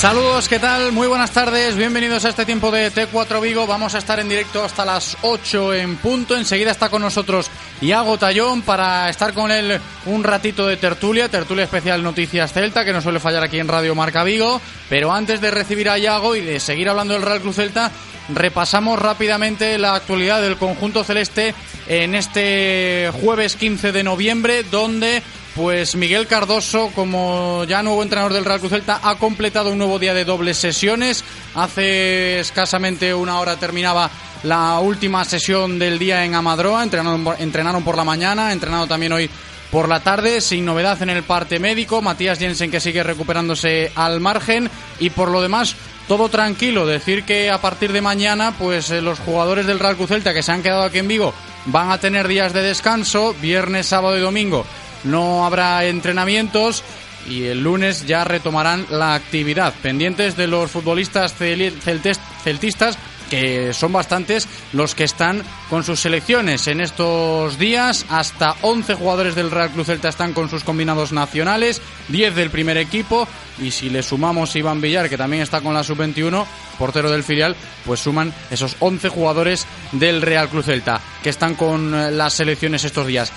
Saludos, ¿qué tal? Muy buenas tardes, bienvenidos a este tiempo de T4 Vigo. Vamos a estar en directo hasta las 8 en punto. Enseguida está con nosotros Iago Tallón para estar con él un ratito de tertulia, tertulia especial Noticias Celta, que no suele fallar aquí en Radio Marca Vigo. Pero antes de recibir a Iago y de seguir hablando del Real Cruz Celta, repasamos rápidamente la actualidad del conjunto celeste en este jueves 15 de noviembre, donde pues Miguel Cardoso, como ya nuevo entrenador del Real Cruz Celta, ha completado un nuevo día de dobles sesiones. Hace escasamente una hora terminaba la última sesión del día en Amadroa. Entrenaron, entrenaron por la mañana, entrenado también hoy por la tarde, sin novedad en el parte médico. Matías Jensen que sigue recuperándose al margen. Y por lo demás, todo tranquilo. Decir que a partir de mañana, pues eh, los jugadores del Real Cruz Celta que se han quedado aquí en Vigo van a tener días de descanso, viernes, sábado y domingo no habrá entrenamientos y el lunes ya retomarán la actividad. Pendientes de los futbolistas celtistas que son bastantes los que están con sus selecciones en estos días. Hasta 11 jugadores del Real Cruz Celta están con sus combinados nacionales, 10 del primer equipo y si le sumamos Iván Villar, que también está con la sub-21, portero del filial, pues suman esos 11 jugadores del Real Cruz Celta que están con las selecciones estos días.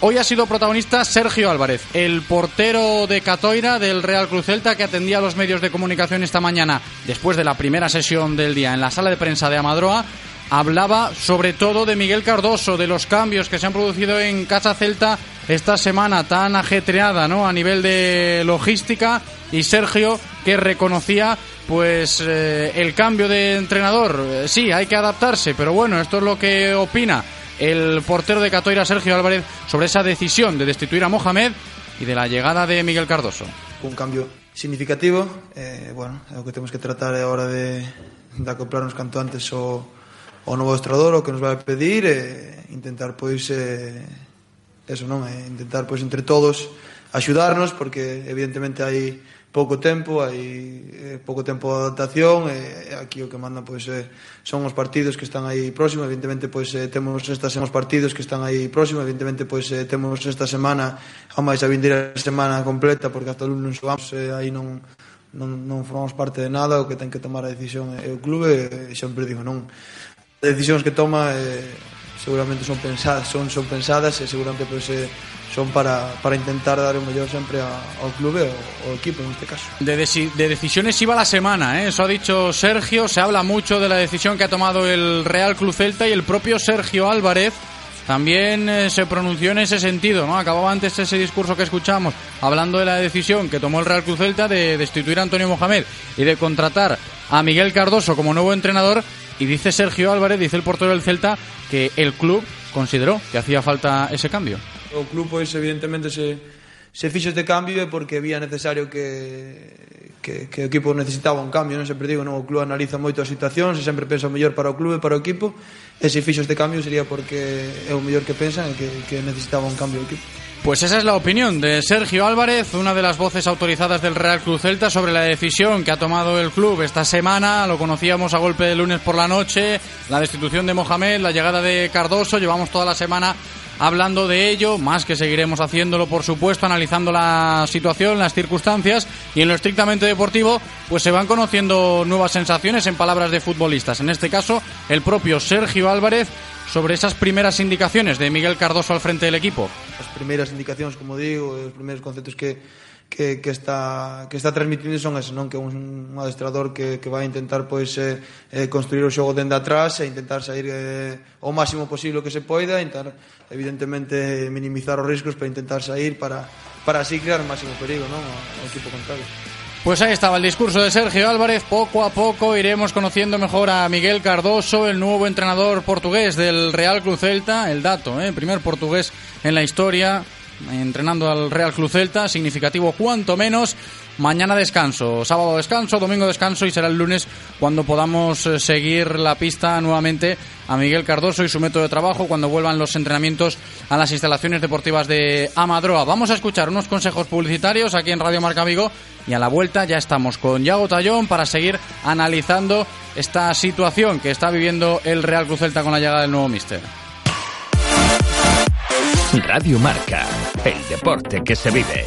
Hoy ha sido protagonista Sergio Álvarez, el portero de Catoira del Real Cruz Celta que atendía a los medios de comunicación esta mañana después de la primera sesión del día en la sala de prensa de Amadroa. Hablaba sobre todo de Miguel Cardoso, de los cambios que se han producido en Casa Celta esta semana tan ajetreada, ¿no? A nivel de logística y Sergio que reconocía pues eh, el cambio de entrenador. Sí, hay que adaptarse, pero bueno, esto es lo que opina el portero de Catoira, Sergio Álvarez, sobre esa decisión de destituir a Mohamed y de la llegada de Miguel Cardoso. Un cambio significativo, eh, bueno, é o que temos que tratar ahora de, de acoplarnos canto antes o, o novo estrador, o que nos vai pedir, e intentar pois eh, eso non, é intentar pois entre todos axudarnos, porque evidentemente hai pouco tempo, hai eh, pouco tempo de adaptación, e eh, aquí o que manda pois eh, son os partidos que están aí próximos, evidentemente pois eh, temos estas os partidos que están aí próximos, evidentemente pois eh, temos esta semana, a máis a vindeira semana completa porque hasta lunes non xogamos, eh, aí non non, non formamos parte de nada, o que ten que tomar a decisión é o clube, e sempre digo non. As decisións que toma eh, seguramente son pensadas, son son pensadas seguramente pois eh, son para, para intentar dar o mellor sempre ao clube o, o equipo en este caso. De, deci de decisiones iba la semana, ¿eh? eso ha dicho Sergio, se habla mucho de la decisión que ha tomado el Real Club Celta y el propio Sergio Álvarez también eh, se pronunció en ese sentido, ¿no? Acababa antes ese discurso que escuchamos hablando de la decisión que tomó el Real Cruz Celta de destituir a Antonio Mohamed y de contratar a Miguel Cardoso como nuevo entrenador Y dice Sergio Álvarez, dice el portero del Celta, que el club consideró que hacía falta ese cambio. O club, pois, evidentemente, se, se fixo este cambio é porque vía necesario que, que, que o equipo necesitaba un cambio, non sempre digo, non, o club analiza moito a situación, se sempre pensa o mellor para o club e para o equipo, e se fixo este cambio sería porque é o mellor que pensan e que, que necesitaba un cambio o equipo. Pues esa es la opinión de Sergio Álvarez, una de las voces autorizadas del Real Club Celta sobre la decisión que ha tomado el club esta semana. Lo conocíamos a golpe de lunes por la noche, la destitución de Mohamed, la llegada de Cardoso. Llevamos toda la semana hablando de ello, más que seguiremos haciéndolo, por supuesto, analizando la situación, las circunstancias y en lo estrictamente deportivo, pues se van conociendo nuevas sensaciones en palabras de futbolistas. En este caso, el propio Sergio Álvarez sobre esas primeras indicaciones de Miguel Cardoso al frente del equipo? As primeiras indicacións, como digo, os primeiros conceptos que, que, que, está, que está transmitindo son ese, non? Que un, un adestrador que, que vai intentar pois, eh, eh, construir o xogo dende atrás e intentar sair eh, o máximo posible que se poida, intentar evidentemente minimizar os riscos para intentar sair para, para así crear o máximo perigo non? ao equipo contrario. Pues ahí estaba el discurso de Sergio Álvarez. Poco a poco iremos conociendo mejor a Miguel Cardoso, el nuevo entrenador portugués del Real Club Celta. El dato, ¿eh? primer portugués en la historia entrenando al Real Club Celta, significativo cuanto menos. Mañana descanso, sábado descanso, domingo descanso y será el lunes cuando podamos eh, seguir la pista nuevamente a Miguel Cardoso y su método de trabajo cuando vuelvan los entrenamientos a las instalaciones deportivas de Amadroa. Vamos a escuchar unos consejos publicitarios aquí en Radio Marca Vigo y a la vuelta ya estamos con Yago Tallón para seguir analizando esta situación que está viviendo el Real Club Celta con la llegada del nuevo míster. Radio Marca, el deporte que se vive.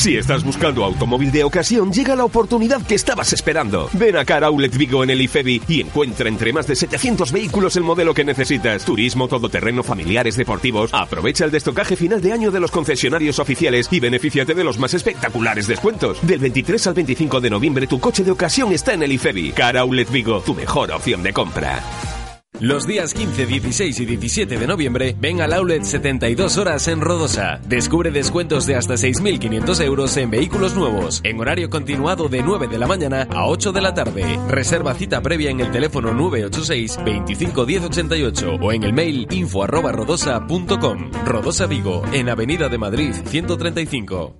Si estás buscando automóvil de ocasión, llega la oportunidad que estabas esperando. Ven a Car Outlet Vigo en el IFEBI y encuentra entre más de 700 vehículos el modelo que necesitas. Turismo, todoterreno, familiares, deportivos. Aprovecha el destocaje final de año de los concesionarios oficiales y benefíciate de los más espectaculares descuentos. Del 23 al 25 de noviembre tu coche de ocasión está en el IFEBI. Car Outlet Vigo, tu mejor opción de compra. Los días 15, 16 y 17 de noviembre, ven al Outlet 72 horas en Rodosa. Descubre descuentos de hasta 6.500 euros en vehículos nuevos, en horario continuado de 9 de la mañana a 8 de la tarde. Reserva cita previa en el teléfono 986 25 10 88 o en el mail info arroba rodosa.com. Rodosa Vigo, en Avenida de Madrid 135.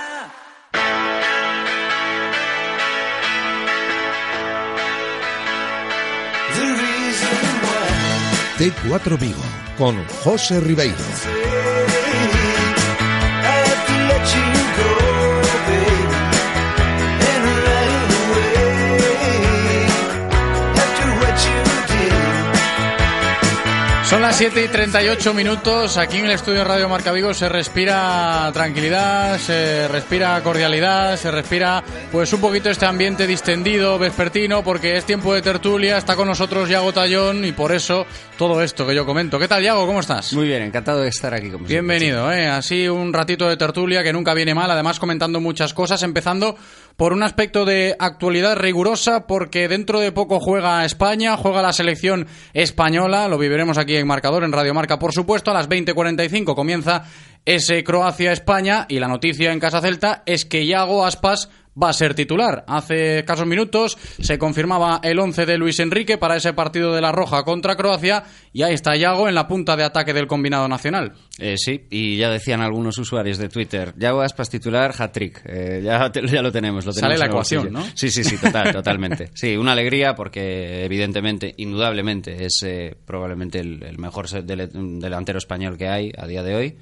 T4 Vigo con José Ribeiro. Son las 7 y 38 minutos. Aquí en el estudio de Radio Marca Vigo se respira tranquilidad, se respira cordialidad, se respira pues un poquito este ambiente distendido, vespertino, porque es tiempo de tertulia. Está con nosotros Yago Tallón y por eso todo esto que yo comento. ¿Qué tal, Yago? ¿Cómo estás? Muy bien, encantado de estar aquí con Bienvenido, ¿eh? Así un ratito de tertulia que nunca viene mal, además comentando muchas cosas, empezando por un aspecto de actualidad rigurosa, porque dentro de poco juega España, juega la selección española, lo viviremos aquí en marcador, en Radio Marca, por supuesto, a las 20.45 comienza ese Croacia-España y la noticia en Casa Celta es que Yago Aspas va a ser titular. Hace escasos minutos se confirmaba el 11 de Luis Enrique para ese partido de la Roja contra Croacia y ahí está Yago en la punta de ataque del combinado nacional. Eh, sí, y ya decían algunos usuarios de Twitter, Yago Aspas titular, hat-trick. Eh, ya, te- ya lo tenemos. Lo Sale tenemos la en el ecuación. ¿no? Sí, sí, sí, total, totalmente. Sí, una alegría porque evidentemente, indudablemente, es eh, probablemente el, el mejor delantero español que hay a día de hoy.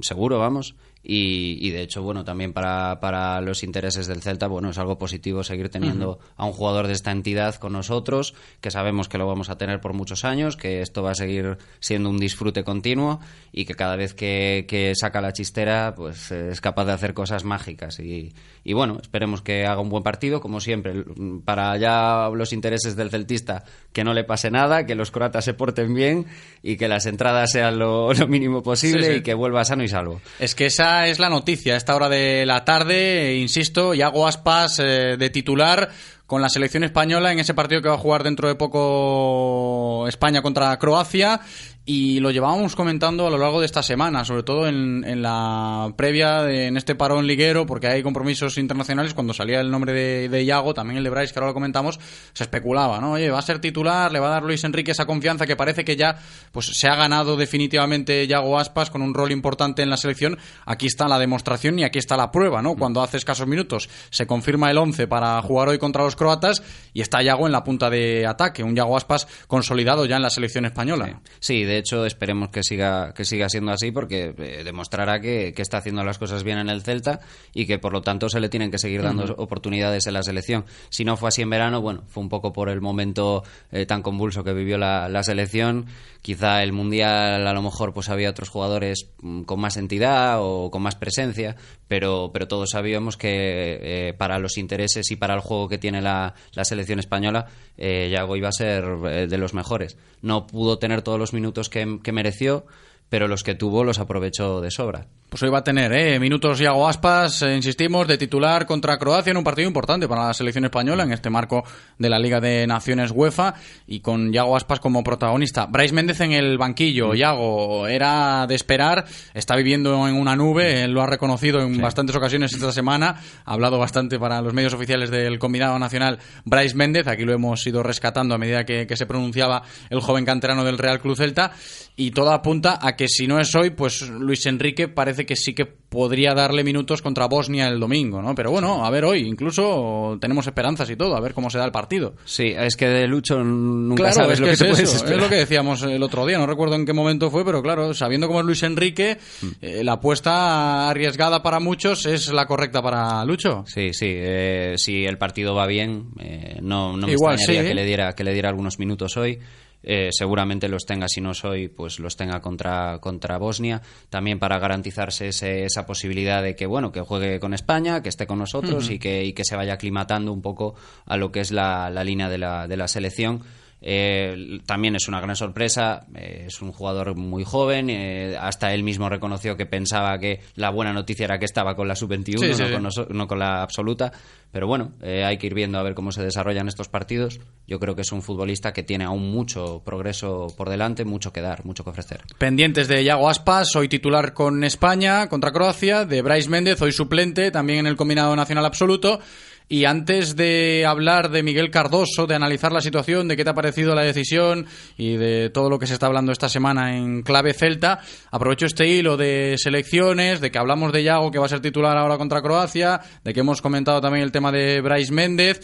Seguro, vamos. Y, de hecho, bueno, también para, para, los intereses del Celta, bueno, es algo positivo seguir teniendo a un jugador de esta entidad con nosotros, que sabemos que lo vamos a tener por muchos años, que esto va a seguir siendo un disfrute continuo y que cada vez que, saca la chistera, pues es capaz de hacer cosas mágicas. Y, y, bueno, esperemos que haga un buen partido, como siempre, para ya los intereses del celtista, que no le pase nada, que los croatas se porten bien y que las entradas sean lo, mínimo posible y que vuelva sano y salvo. Es que esa es la noticia. A esta hora de la tarde, insisto, Iago Aspas eh, de titular con la selección española en ese partido que va a jugar dentro de poco España contra Croacia y lo llevábamos comentando a lo largo de esta semana, sobre todo en, en la previa, de, en este parón liguero, porque hay compromisos internacionales. Cuando salía el nombre de, de Iago, también el de Bryce, que ahora lo comentamos, se especulaba, ¿no? Oye, va a ser titular, le va a dar Luis Enrique esa confianza que parece que ya pues se ha ganado definitivamente Iago Aspas con un rol importante en la selección. Aquí está la demostración y aquí está la prueba, ¿no? Cuando hace escasos minutos se confirma el 11 para jugar hoy contra los croatas y está Iago en la punta de ataque, un Iago Aspas consolidado ya en la selección española. sí de hecho esperemos que siga, que siga siendo así porque eh, demostrará que, está haciendo las cosas bien en el Celta y que por lo tanto se le tienen que seguir dando oportunidades en la selección. Si no fue así en verano, bueno, fue un poco por el momento eh, tan convulso que vivió la, selección. Quizá el Mundial a lo mejor pues había otros jugadores mm, con más entidad o con más presencia, pero, pero todos sabíamos que eh, para los intereses y para el juego que tiene la, la selección española, eh, Yago iba a ser de los mejores. No pudo tener todos los minutos que, que mereció, pero los que tuvo los aprovechó de sobra. Pues hoy va a tener ¿eh? minutos Iago Aspas, eh, insistimos, de titular contra Croacia en un partido importante para la selección española en este marco de la Liga de Naciones UEFA y con Iago Aspas como protagonista. Bryce Méndez en el banquillo. Mm. Iago era de esperar, está viviendo en una nube, él lo ha reconocido en bastantes ocasiones esta semana, ha hablado bastante para los medios oficiales del combinado nacional Bryce Méndez, aquí lo hemos ido rescatando a medida que, que se pronunciaba el joven canterano del Real Cruz Celta y todo apunta a que si no es hoy, pues Luis Enrique parece que sí que podría darle minutos contra Bosnia el domingo, ¿no? Pero bueno, a ver hoy, incluso tenemos esperanzas y todo, a ver cómo se da el partido. Sí, es que de Lucho nunca sabes lo que, te puedes Es lo que decíamos el otro día, no recuerdo en qué momento fue, pero claro, sabiendo cómo es Luis Enrique, mm. eh, la apuesta arriesgada para muchos es la correcta para Lucho. Sí, sí, eh, si el partido va bien, eh, no, no me Igual, extrañaría que le diera que le diera algunos minutos hoy. Eh, seguramente los tenga, si no soy, pues los tenga contra, contra Bosnia, también para garantizarse esa posibilidad de que, bueno, que juegue con España, que esté con nosotros y, que, y que se vaya aclimatando un poco a lo que es la, la línea de la, de la selección eh, también es una gran sorpresa, eh, es un jugador muy joven, eh, hasta él mismo reconoció que pensaba que la buena noticia era que estaba con la sub-21, no, Con la absoluta, pero bueno, hay que ir viendo a ver cómo se desarrollan estos partidos. Yo creo que es un futbolista que tiene aún mucho progreso por delante, mucho que dar, mucho que ofrecer. Pendientes de Yago Aspas, hoy titular con España contra Croacia, de Bryce Méndez, hoy suplente también en el combinado nacional absoluto. Y antes de hablar de Miguel Cardoso, de analizar la situación, de qué te ha parecido la decisión y de todo lo que se está hablando esta semana en clave celta, aprovecho este hilo de selecciones, de que hablamos de Yago que va a ser titular ahora contra Croacia, de que hemos comentado también el tema de Bryce Méndez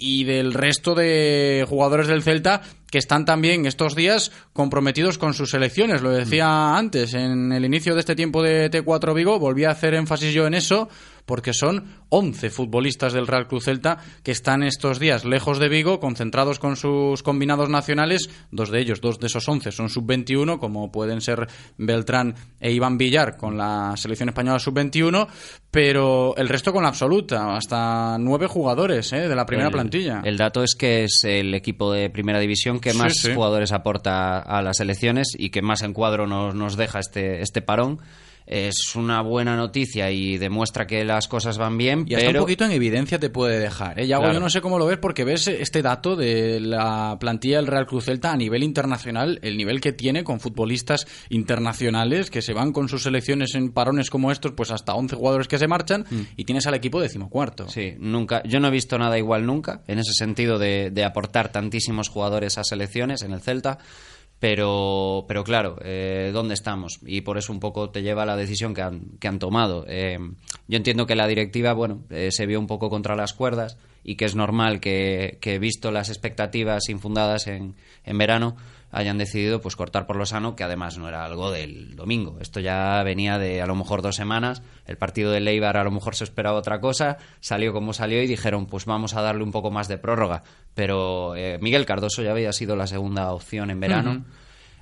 y del resto de jugadores del Celta que están también estos días comprometidos con sus selecciones. Lo decía antes, en el inicio de este tiempo de T4 Vigo, volví a hacer énfasis yo en eso, porque son 11 futbolistas del Real Cruz Celta que están estos días lejos de Vigo, concentrados con sus combinados nacionales. Dos de ellos, dos de esos 11 son sub-21, como pueden ser Beltrán e Iván Villar con la selección española sub-21, pero el resto con la absoluta, hasta nueve jugadores ¿eh? de la primera plantilla. El dato es que es el equipo de primera división que más jugadores aporta a las selecciones y que más encuadro nos, nos deja este, este parón es una buena noticia y demuestra que las cosas van bien. Y hasta un poquito en evidencia te puede dejar. ¿eh? yo no sé cómo lo ves porque ves este dato de la plantilla del Real Cruz Celta a nivel internacional, el nivel que tiene con futbolistas internacionales que se van con sus selecciones en parones como estos, pues hasta 11 jugadores que se marchan mm. y tienes al equipo decimocuarto. Sí, nunca, yo no he visto nada igual nunca en ese sentido de, de aportar tantísimos jugadores a selecciones en el Celta. Pero, pero claro, eh, ¿dónde estamos? Y por eso un poco te lleva a la decisión que han, que han tomado. Eh, yo entiendo que la directiva, bueno, eh, se vio un poco contra las cuerdas y que es normal que, que visto las expectativas infundadas en, en verano, hayan decidido pues cortar por lo sano, que además no era algo del domingo. Esto ya venía de a lo mejor dos semanas. El partido de Leibar a lo mejor se esperaba otra cosa, salió como salió y dijeron pues vamos a darle un poco más de prórroga. Pero eh, Miguel Cardoso ya había sido la segunda opción en verano.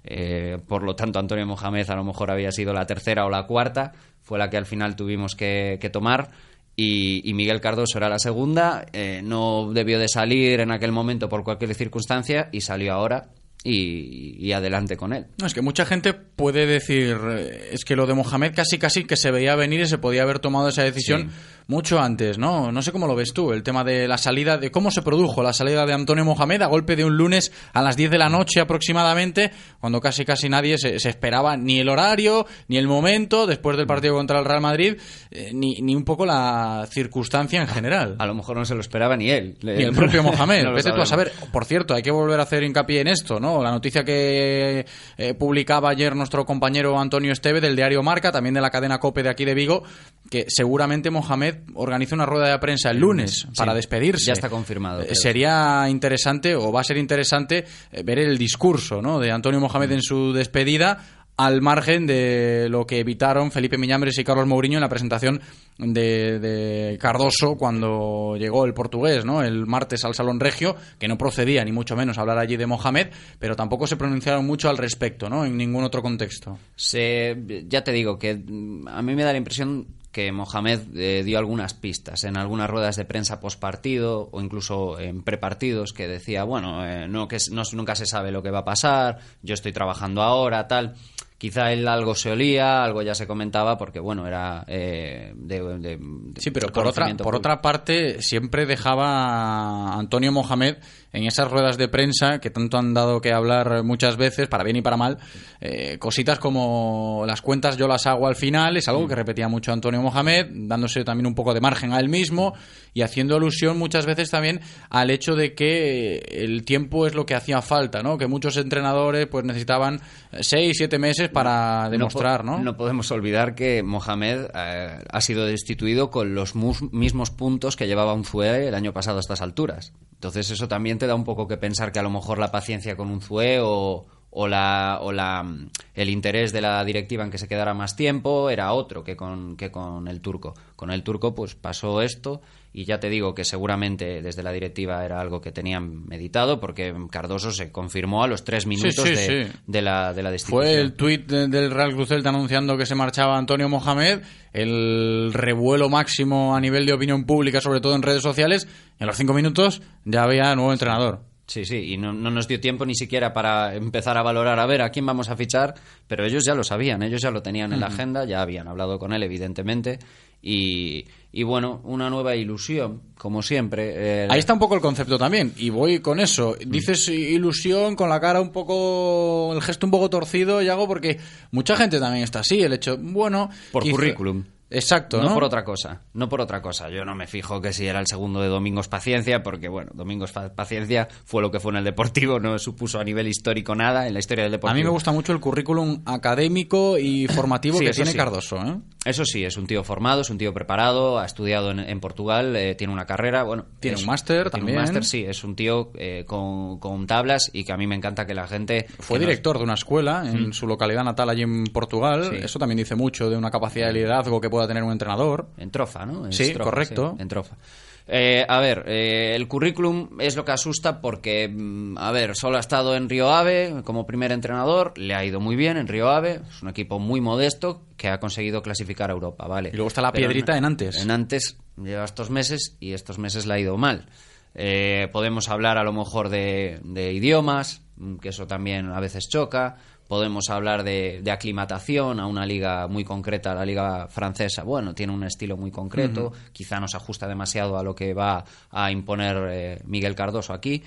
Eh, por lo tanto, Antonio Mohamed a lo mejor había sido la tercera o la cuarta, fue la que al final tuvimos que, tomar. Y, Miguel Cardoso era la segunda, eh, no debió de salir en aquel momento por cualquier circunstancia y salió ahora y, adelante con él. No, es que mucha gente puede decir, eh, es que lo de Mohamed casi casi que se veía venir y se podía haber tomado esa decisión mucho antes, ¿no? No sé cómo lo ves tú, el tema de la salida, de cómo se produjo la salida de Antonio Mohamed a golpe de un lunes a las 10 de la noche aproximadamente, cuando casi casi nadie se, esperaba ni el horario, ni el momento, después del partido contra el Real Madrid, eh, ni, ni, un poco la circunstancia en general. A lo mejor no se lo esperaba ni él. Ni el propio Mohamed. Vete tú a saber. Por cierto, hay que volver a hacer hincapié en esto, ¿no? La noticia que eh, publicaba ayer nuestro compañero Antonio Esteve del diario Marca, también de la cadena COPE de aquí de Vigo, que seguramente Mohamed organiza una rueda de prensa el lunes para despedirse. Ya está confirmado. Eh, sería interesante, o va a ser interesante, eh, ver el discurso ¿no? de Antonio Mohamed en su despedida al margen de lo que evitaron Felipe Miñambres y Carlos Mourinho en la presentación de, Cardoso cuando llegó el portugués, ¿no? El martes al Salón Regio, que no procedía ni mucho menos hablar allí de Mohamed, pero tampoco se pronunciaron mucho al respecto, ¿no? En ningún otro contexto. ya te digo que mm, a mí me da la impresión que Mohamed eh, dio algunas pistas en algunas ruedas de prensa post partido o incluso en prepartidos que decía, bueno, eh, no, que no, nunca se sabe lo que va a pasar, yo estoy trabajando ahora, tal. Quizá él algo se olía, algo ya se comentaba, porque bueno, era eh, de, Sí, pero por otra, por otra parte, siempre dejaba Antonio Mohamed en esas ruedas de prensa que tanto han dado que hablar muchas veces, para bien y para mal, eh, cositas como las cuentas yo las hago al final, es algo que repetía mucho Antonio Mohamed, dándose también un poco de margen a él mismo y haciendo alusión muchas veces también al hecho de que el tiempo es lo que hacía falta, ¿no? Que muchos entrenadores pues necesitaban seis, siete meses para demostrar, ¿no? No, podemos olvidar que Mohamed eh, ha sido destituido con los mismos puntos que llevaba un Zue el año pasado a estas alturas. Entonces eso también te da un poco que pensar que a lo mejor la paciencia con un Zue o, o, la, o la, el interés de la directiva en que se quedara más tiempo era otro que con, que con el turco. Con el turco pues pasó esto y ya te digo que seguramente desde la directiva era algo que tenían meditado porque Cardoso se confirmó a los tres minutos de, la, de la destitución. Fue el tuit del Real Cruzelt anunciando que se marchaba Antonio Mohamed, el revuelo máximo a nivel de opinión pública, sobre todo en redes sociales, y a los cinco minutos ya había nuevo entrenador. Sí, sí, y no, no, nos dio tiempo ni siquiera para empezar a valorar a ver a quién vamos a fichar, pero ellos ya lo sabían, ellos ya lo tenían en la agenda, ya habían hablado con él, evidentemente, y, y bueno, una nueva ilusión, como siempre. Ahí está un poco el concepto también, y voy con eso. Mm. Dices ilusión con la cara un poco, el gesto un poco torcido, y hago porque mucha gente también está así, el hecho, bueno... Por currículum. Exacto. No, por otra cosa, no por otra cosa. Yo no me fijo que si era el segundo de Domingos Paciencia, porque bueno, Domingos Paciencia fue lo que fue en el Deportivo, no supuso a nivel histórico nada en la historia del Deportivo. A mí me gusta mucho el currículum académico y formativo que tiene Cardoso. ¿eh? Eso sí, es un tío formado, es un tío preparado, ha estudiado en, Portugal, eh, tiene una carrera, bueno. Tiene un máster también. un máster, sí, es un tío eh, con, tablas y que a mí me encanta que la gente. Fue director de una escuela en mm. su localidad natal allí en Portugal. Eso también dice mucho de una capacidad de liderazgo que pueda tener un entrenador. En Trofa, ¿no? sí, correcto. en Trofa. Eh, a ver, eh, el currículum es lo que asusta porque, mm, a ver, solo ha estado en Río Ave como primer entrenador, le ha ido muy bien en Río Ave, es un equipo muy modesto que ha conseguido clasificar a Europa, ¿vale? Y luego está la piedrita en, antes. En antes lleva estos meses y estos meses le ha ido mal. Eh, podemos hablar a lo mejor de, de idiomas, mm, que eso también a veces choca podemos hablar de, aclimatación a una liga muy concreta, la liga francesa. Bueno, tiene un estilo muy concreto, quizá no se ajusta demasiado a lo que va a imponer eh, Miguel Cardoso aquí.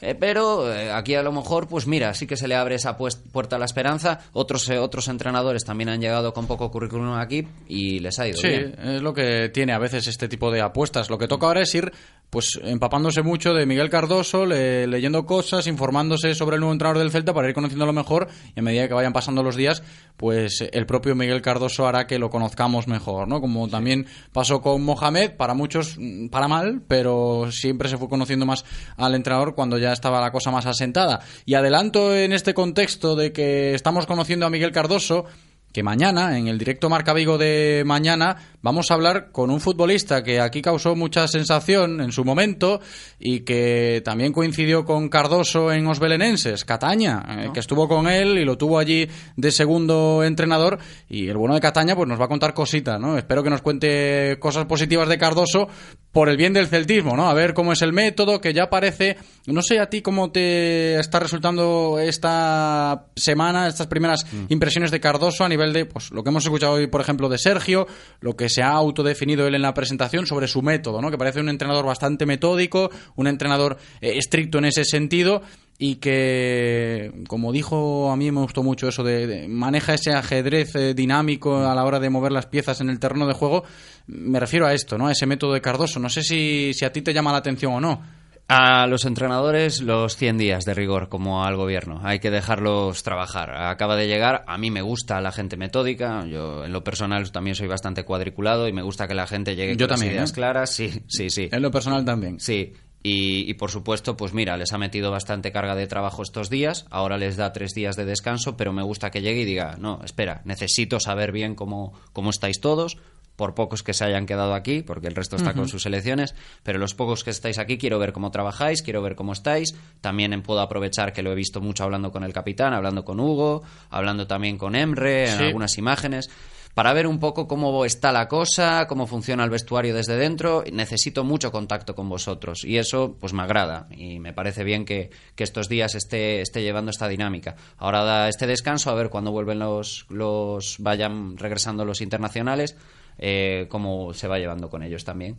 Eh, pero eh, aquí a lo mejor, pues mira, sí que se le abre esa puerta a la esperanza. Otros, otros entrenadores también han llegado con poco currículum aquí y les ha ido sí, bien. Sí, es lo que tiene a veces este tipo de apuestas. Lo que toca ahora es ir pues empapándose mucho de Miguel Cardoso, leyendo cosas, informándose sobre el nuevo entrenador del Celta para ir conociéndolo mejor y a medida que vayan pasando los días, pues el propio Miguel Cardoso hará que lo conozcamos mejor, ¿no? Como también pasó con Mohamed, para muchos mm, para mal, pero siempre se fue conociendo más al entrenador cuando ya ya estaba la cosa más asentada. Y adelanto en este contexto de que estamos conociendo a Miguel Cardoso, que mañana, en el directo Marca Vigo de mañana, vamos a hablar con un futbolista que aquí causó mucha sensación en su momento y que también coincidió con Cardoso en Os Belenenses, Cataña, eh, que estuvo con él y lo tuvo allí de segundo entrenador. Y el bueno de Cataña pues nos va a contar cositas, ¿no? Espero que nos cuente cosas positivas de Cardoso por el bien del celtismo, ¿no? A ver cómo es el método, que ya parece... No sé a ti cómo te está resultando esta semana, estas primeras mm. impresiones de Cardoso a nivel de pues, lo que hemos escuchado hoy, por ejemplo, de Sergio, lo que se ha autodefinido él en la presentación sobre su método, ¿no? que parece un entrenador bastante metódico, un entrenador eh, estricto en ese sentido y que, como dijo, a mí me gustó mucho eso de, maneja ese ajedrez eh, dinámico a la hora de mover las piezas en el terreno de juego. Me refiero a esto, ¿no? A ese método de Cardoso. No sé si, si a ti te llama la atención o no. A los entrenadores los 100 días de rigor, como al gobierno. Hay que dejarlos trabajar. Acaba de llegar, a mí me gusta la gente metódica, yo en lo personal también soy bastante cuadriculado y me gusta que la gente llegue con las ideas ¿eh? claras. Sí, sí, sí. En lo personal también. Sí. Y, y, por supuesto, pues mira, les ha metido bastante carga de trabajo estos días, ahora les da tres días de descanso, pero me gusta que llegue y diga, no, espera, necesito saber bien cómo, cómo estáis todos, por pocos que se hayan quedado aquí, porque el resto está con sus elecciones, pero los pocos que estáis aquí quiero ver cómo trabajáis, quiero ver cómo estáis. También puedo aprovechar que lo he visto mucho hablando con el capitán, hablando con Hugo, hablando también con Emre, en algunas imágenes para ver un poco cómo está la cosa, cómo funciona el vestuario desde dentro. Necesito mucho contacto con vosotros y eso pues me agrada y me parece bien que, estos días esté, esté llevando esta dinámica. Ahora da este descanso a ver cuándo vuelven los, los vayan regresando los internacionales eh, cómo se va llevando con ellos también.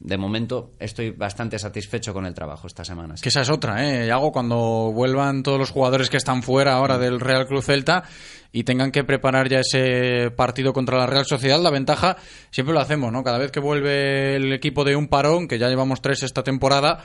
De momento estoy bastante satisfecho con el trabajo esta semana. Que esa es otra, ¿eh? Hago cuando vuelvan todos los jugadores que están fuera ahora del Real Cruz Celta y tengan que preparar ya ese partido contra la Real Sociedad, la ventaja siempre lo hacemos, ¿no? Cada vez que vuelve el equipo de un parón, que ya llevamos tres esta temporada,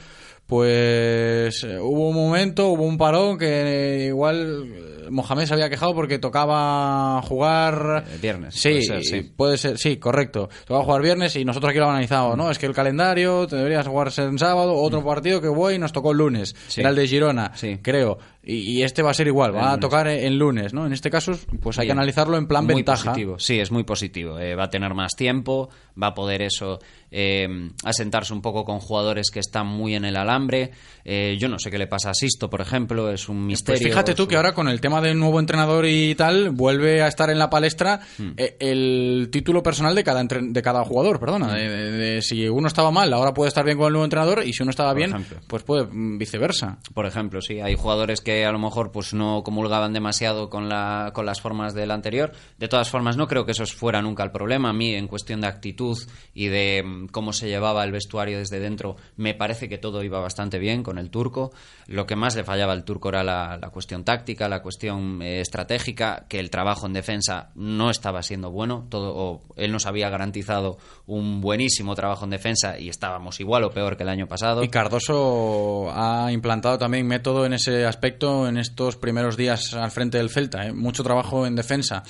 pues eh, hubo un momento, hubo un parón que igual Mohamed se había quejado porque tocaba jugar eh, viernes. Sí, puede ser, sí, puede ser, sí, correcto. Tocaba jugar viernes y nosotros aquí lo analizado, ¿no? Es que el calendario deberías jugarse en sábado, otro mm. partido que voy nos tocó el lunes, era el de Girona, creo. Y, este va a ser igual, va a tocar en lunes, ¿no? En este caso, pues hay que analizarlo en plan muy ventaja. Positivo. Sí, es muy positivo. va a tener más tiempo, va a poder eso eh, asentarse un poco con jugadores que están muy en el alambre. Eh, yo no sé qué le pasa a Sisto, por ejemplo, es un pues misterio. Pues fíjate tú que ahora con el tema del nuevo entrenador y tal, vuelve a estar en la palestra hmm. eh, el título personal de cada, de cada jugador, perdona. Hmm. De, si uno estaba mal, ahora puede estar bien con el nuevo entrenador y si uno estaba bien, pues puede mm, viceversa. Por ejemplo, sí, hay jugadores que a lo mejor pues no comulgaban demasiado con, la, con las formas del anterior. De todas formas, no creo que eso fuera nunca el problema. A mí, en cuestión de actitud y de mm, cómo se llevaba el vestuario desde dentro, me parece que todo iba bastante bien con el turco. Lo que más le fallaba al turco era la, cuestión táctica, la cuestión eh, estratégica, que el trabajo en defensa no estaba siendo bueno. Todo, él nos había garantizado un buenísimo trabajo en defensa y estábamos igual o peor que el año pasado. Y Cardoso ha implantado también método en ese aspecto en estos primeros días al frente del Celta. ¿eh? Mucho trabajo en defensa.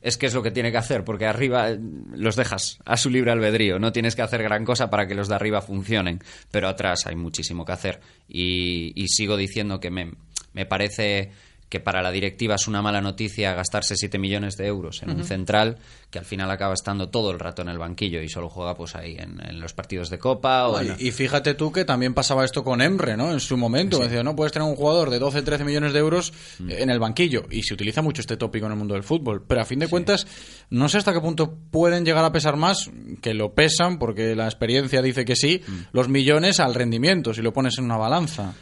Es que es lo que tiene que hacer, porque arriba eh, los dejas a su libre albedrío. No tienes que hacer gran cosa para que los de arriba funcionen, pero atrás hay muchísimo que hacer. Y, y sigo diciendo que me, me parece que para la directiva es una mala noticia gastarse 7 millones de euros en un central que al final acaba estando todo el rato en el banquillo y solo juega pues ahí en, los partidos de Copa. O y, fíjate tú que también pasaba esto con Emre, ¿no? En su momento. Decía, no puedes tener un jugador de 12, 13 millones de euros mm. en el banquillo. Y se utiliza mucho este tópico en el mundo del fútbol. Pero a fin de cuentas, no sé hasta qué punto pueden llegar a pesar más, que lo pesan, porque la experiencia dice que sí, mm. los millones al rendimiento, si lo pones en una balanza.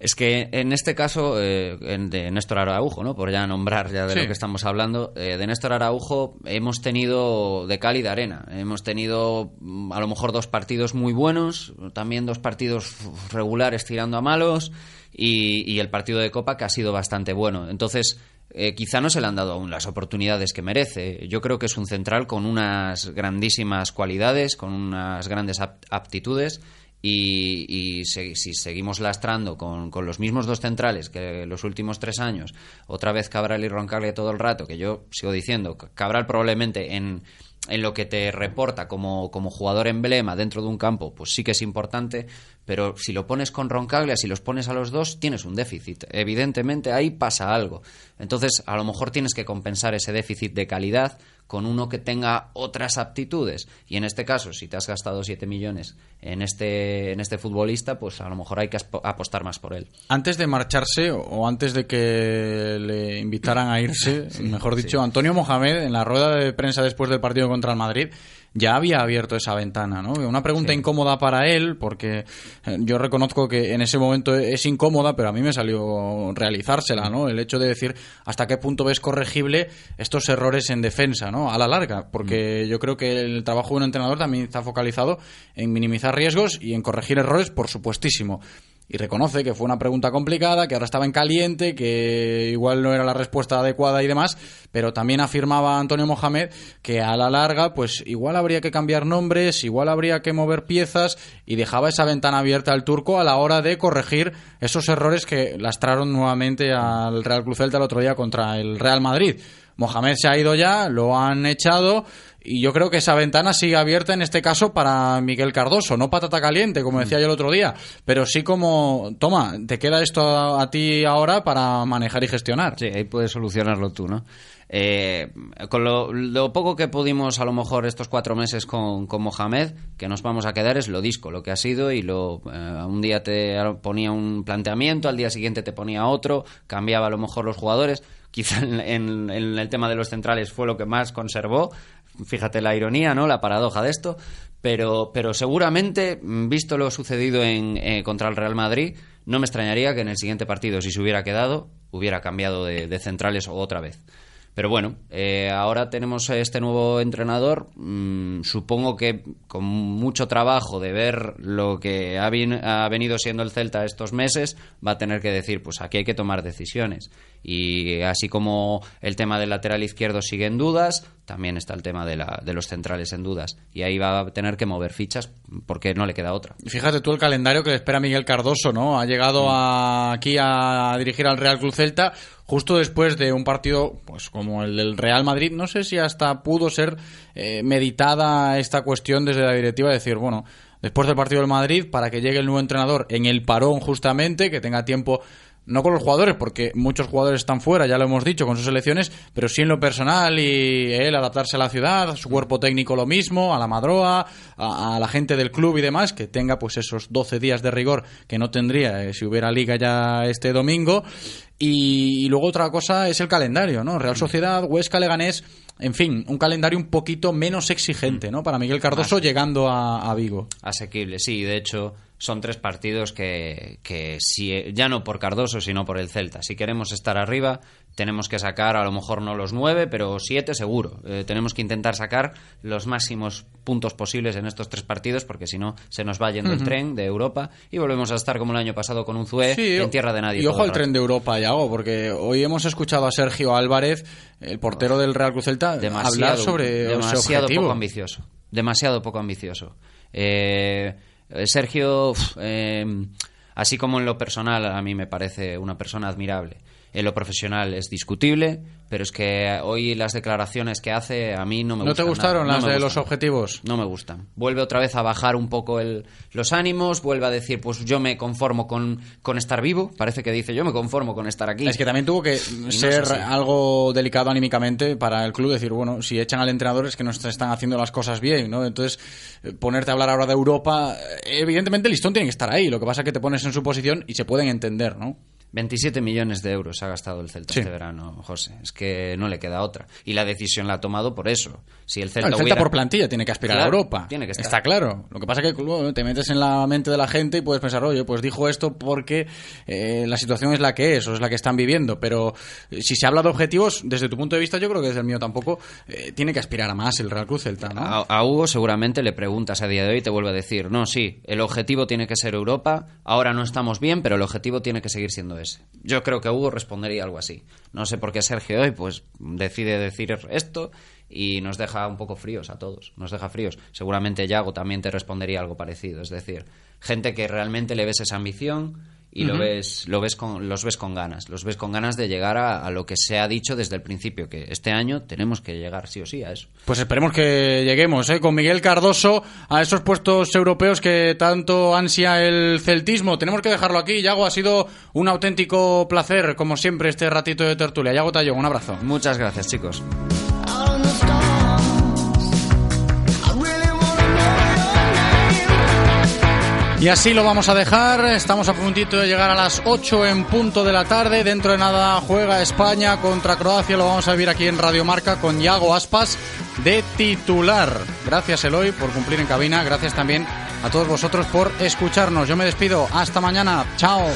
Es que en este caso eh, de Néstor Araujo, ¿no? por ya nombrar ya de lo que estamos hablando, eh, de Néstor Araujo hemos tenido de cal arena. Hemos tenido mm, a lo mejor dos partidos muy buenos, también dos partidos regulares tirando a malos y, el partido de Copa que ha sido bastante bueno. Entonces, eh, quizá no se le han dado aún las oportunidades que merece. Yo creo que es un central con unas grandísimas cualidades, con unas grandes aptitudes y, si, seguimos lastrando con, los mismos dos centrales que los últimos tres años, otra vez Cabral y Roncarle todo el rato, que yo sigo diciendo, Cabral probablemente en, en lo que te reporta como, como jugador emblema dentro de un campo, pues sí que es importante, pero si lo pones con Roncaglia, si los pones a los dos, tienes un déficit. Evidentemente ahí pasa algo. Entonces, a lo mejor tienes que compensar ese déficit de calidad con uno que tenga otras aptitudes. Y en este caso, si te has gastado 7 millones en este, en este futbolista, pues a lo mejor hay que apostar más por él. Antes de marcharse o antes de que le invitaran a irse, mejor dicho, Antonio Mohamed, en la rueda de prensa después del partido contra el Madrid, ya había abierto esa ventana, ¿no? Una pregunta incómoda para él, porque eh, yo reconozco que en ese momento es incómoda, pero a mí me salió realizársela, ¿no? El hecho de decir hasta qué punto ves corregible estos errores en defensa, ¿no? A la larga, porque mm. yo creo que el trabajo de un entrenador también está focalizado en minimizar riesgos y en corregir errores, por supuestísimo y reconoce que fue una pregunta complicada, que ahora estaba en caliente, que igual no era la respuesta adecuada y demás, pero también afirmaba Antonio Mohamed que a la larga, pues igual habría que cambiar nombres, igual habría que mover piezas y dejaba esa ventana abierta al turco a la hora de corregir esos errores que lastraron nuevamente al Real Cruz Celta el otro día contra el Real Madrid. Mohamed se ha ido ya, lo han echado y yo creo que esa ventana sigue abierta en este caso para Miguel Cardoso, no patata caliente, como decía yo el otro día, pero sí como, toma, te queda esto a, ti ahora para manejar y gestionar. Sí, ahí puedes solucionarlo tú, ¿no? Eh, con lo, poco que pudimos a lo mejor estos cuatro meses con, con, Mohamed, que nos vamos a quedar es lo disco, lo que ha sido y lo eh, un día te ponía un planteamiento, al día siguiente te ponía otro, cambiaba a lo mejor los jugadores. Quizá en el tema de los centrales fue lo que más conservó, Fíjate la ironía, ¿no? La paradoja de esto. Pero, pero seguramente, mm, visto lo sucedido en, eh, contra el Real Madrid, no me extrañaría que en el siguiente partido, si se hubiera quedado, hubiera cambiado de, centrales otra vez. Pero bueno, eh, ahora tenemos este nuevo entrenador. Mm, supongo que con mucho trabajo de ver lo que ha, venido siendo el Celta estos meses, va a tener que decir, pues aquí hay que tomar decisiones. Y así como el tema del lateral izquierdo sigue en dudas, también está el tema de, la, de los centrales en dudas. Y ahí va a tener que mover fichas porque no le queda otra. Fíjate tú el calendario que le espera Miguel Cardoso, ¿no? Ha llegado aquí a dirigir al Real Club Celta justo después de un partido pues como el del Real Madrid. No sé si hasta pudo ser eh, meditada esta cuestión desde la directiva de decir, bueno, después del partido del Madrid, para que llegue el nuevo entrenador en el parón justamente, que tenga tiempo no con los jugadores, porque muchos jugadores están fuera, ya lo hemos dicho, con sus selecciones, pero sí en lo personal y él adaptarse a la ciudad, a su cuerpo técnico lo mismo, a la madroa, a, la gente del club y demás, que tenga pues esos 12 días de rigor que no tendría eh, si hubiera liga ya este domingo. Y, y, luego otra cosa es el calendario, ¿no? Real Sociedad, Huesca, Leganés, en fin, un calendario un poquito menos exigente, ¿no? Para Miguel Cardoso llegando a, Vigo. Asequible, sí. De hecho, son tres partidos que, que si, ya no por Cardoso, sino por el Celta. Si queremos estar arriba, tenemos que sacar a lo mejor no los nueve, pero siete seguro. Eh, tenemos que intentar sacar los máximos puntos posibles en estos tres partidos, porque si no, se nos va yendo el tren de Europa y volvemos a estar como el año pasado con un Zue en tierra de nadie. Y ojo al tren de Europa, Yago, porque hoy hemos escuchado a Sergio Álvarez, el portero del Real Cruz Celta, hablar sobre demasiado poco ambicioso. Demasiado poco ambicioso. Eh, Sergio, eh, así como en lo personal, a mí me parece una persona admirable en lo profesional es discutible, pero es que hoy las declaraciones que hace a mí no me gustan. ¿No te gustaron las de los objetivos? No me gustan. Vuelve otra vez a bajar un poco el, los ánimos, vuelve a decir, pues yo me conformo con, con estar vivo. Parece que dice, yo me conformo con estar aquí. Es que también tuvo que ser algo delicado anímicamente para el club, decir, bueno, si echan al entrenador es que no están haciendo las cosas bien, ¿no? Entonces, eh, ponerte a hablar ahora de Europa, evidentemente el listón tiene que estar ahí. Lo que pasa es que te pones en su posición y se pueden entender, ¿no? 27 millones de euros ha gastado el Celta este verano, José. Es que no le queda otra. Y la decisión la ha tomado por eso. Si el Celta, el Celta por plantilla tiene que aspirar a Europa. Tiene que estar. Está claro. Lo que pasa es que te metes en la mente de la gente y puedes pensar, oye, pues dijo esto porque eh, la situación es la que es o es la que están viviendo. Pero eh, si se habla de objetivos, desde tu punto de vista, yo creo que desde el mío tampoco, eh, tiene que aspirar a más el Real Cruz Celta. ¿no? A, Hugo seguramente le preguntas a día de hoy y te vuelve a decir, no, sí, el objetivo tiene que ser Europa. Ahora no estamos bien, pero el objetivo tiene que seguir siendo ese. Yo creo que Hugo respondería algo así. No sé por qué Sergio hoy pues decide decir esto y nos deja un poco fríos a todos, nos deja fríos. Seguramente Yago también te respondería algo parecido, es decir, gente que realmente le ves esa ambición y lo ves lo ves con los ves con ganas los ves con ganas de llegar a, lo que se ha dicho desde el principio que este año tenemos que llegar sí o sí a eso. Pues esperemos que lleguemos ¿eh? con Miguel Cardoso a esos puestos europeos que tanto ansia el celtismo. Tenemos que dejarlo aquí Yago ha sido un auténtico placer como siempre este ratito de tertulia. Yago Tallón un abrazo. Muchas gracias chicos Y así lo vamos a dejar. Estamos a puntito de llegar a las 8 en punto de la tarde. Dentro de nada juega España contra Croacia. Lo vamos a vivir aquí en Radio Marca con Yago Aspas de titular. Gracias Eloy por cumplir en cabina. Gracias también a todos vosotros por escucharnos. Yo me despido. Hasta mañana. Chao.